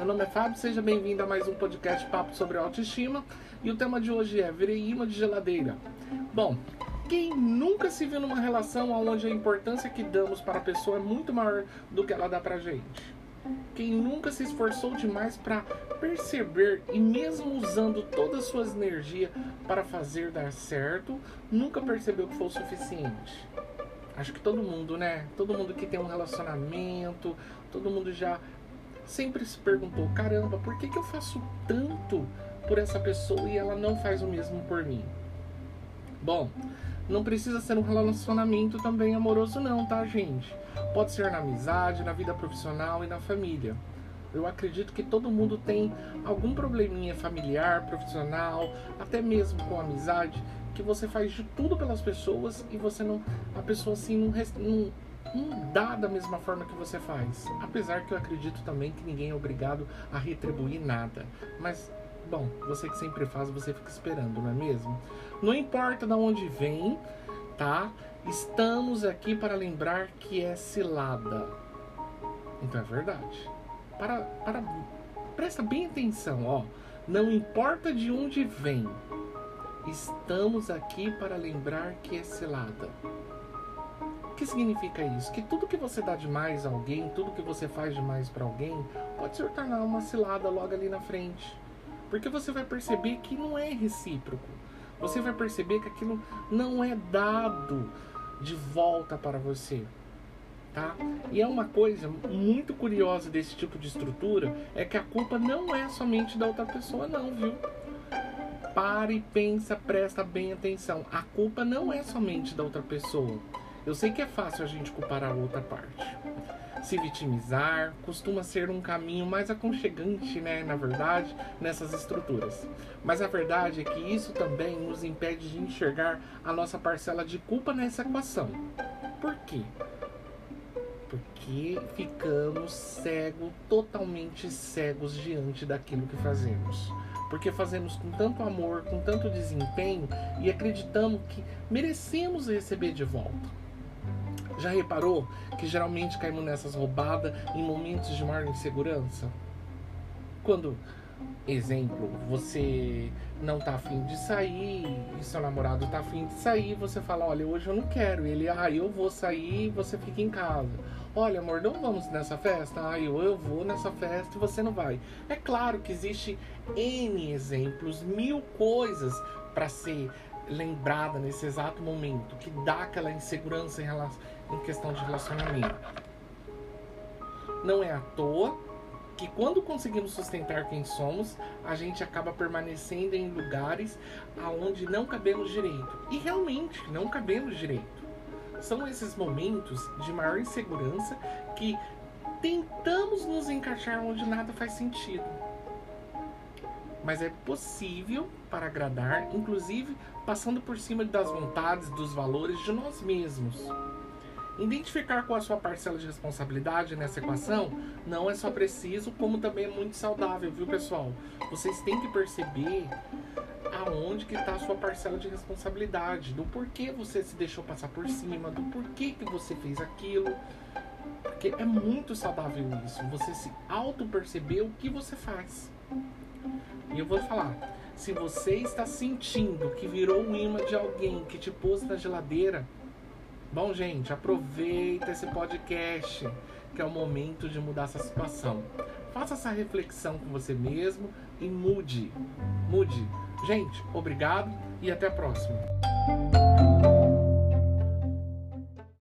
Meu nome é Fábio, seja bem-vindo a mais um podcast Papo sobre Autoestima. E o tema de hoje é Virei imã de geladeira. Bom, quem nunca se viu numa relação onde a importância que damos para a pessoa é muito maior do que ela dá pra gente? Quem nunca se esforçou demais para perceber e mesmo usando toda a sua energia para fazer dar certo, nunca percebeu que foi o suficiente? Acho que todo mundo, né? Todo mundo que tem um relacionamento, todo mundo já sempre se perguntou: caramba, por que, que eu faço tanto por essa pessoa e ela não faz o mesmo por mim? Bom, não precisa ser um relacionamento também amoroso, não, tá, gente? Pode ser na amizade, na vida profissional e na família. Eu acredito que todo mundo tem algum probleminha familiar, profissional, até mesmo com amizade, que você faz de tudo pelas pessoas e você não. A pessoa assim não, não, não dá da mesma forma que você faz. Apesar que eu acredito também que ninguém é obrigado a retribuir nada. Mas, bom, você que sempre faz, você fica esperando, não é mesmo? Não importa de onde vem, tá? Estamos aqui para lembrar que é cilada. Então é verdade. Para, para, presta bem atenção, ó. Não importa de onde vem, estamos aqui para lembrar que é cilada. Que significa isso? Que tudo que você dá demais a alguém, tudo que você faz demais para alguém, pode se tornar uma cilada logo ali na frente. Porque você vai perceber que não é recíproco. Você vai perceber que aquilo não é dado de volta para você. Tá? E é uma coisa muito curiosa desse tipo de estrutura é que a culpa não é somente da outra pessoa, não, viu? Pare, pensa, presta bem atenção. A culpa não é somente da outra pessoa. Eu sei que é fácil a gente culpar a outra parte. Se vitimizar costuma ser um caminho mais aconchegante, né, na verdade, nessas estruturas. Mas a verdade é que isso também nos impede de enxergar a nossa parcela de culpa nessa equação. Por quê? Porque ficamos cegos, totalmente cegos diante daquilo que fazemos. Porque fazemos com tanto amor, com tanto desempenho e acreditamos que merecemos receber de volta. Já reparou que geralmente caímos nessas roubadas em momentos de maior insegurança? Quando, exemplo, você não tá afim de sair e seu namorado tá afim de sair, você fala, olha, hoje eu não quero. E ele, ah, eu vou sair e você fica em casa. Olha, amor, não vamos nessa festa? Ah, eu, eu vou nessa festa e você não vai. É claro que existe N exemplos, mil coisas para ser lembrada nesse exato momento, que dá aquela insegurança em, relação, em questão de relacionamento. Não é à toa que quando conseguimos sustentar quem somos, a gente acaba permanecendo em lugares aonde não cabemos direito. E realmente não cabemos direito. São esses momentos de maior insegurança que tentamos nos encaixar onde nada faz sentido mas é possível para agradar, inclusive passando por cima das vontades, dos valores de nós mesmos. Identificar qual a sua parcela de responsabilidade nessa equação não é só preciso, como também é muito saudável, viu pessoal? Vocês têm que perceber aonde que está a sua parcela de responsabilidade, do porquê você se deixou passar por cima, do porquê que você fez aquilo. Porque é muito saudável isso, você se auto-perceber o que você faz. E eu vou falar, se você está sentindo que virou um imã de alguém que te pôs na geladeira, bom, gente, aproveita esse podcast, que é o momento de mudar essa situação. Faça essa reflexão com você mesmo e mude. Mude. Gente, obrigado e até a próxima.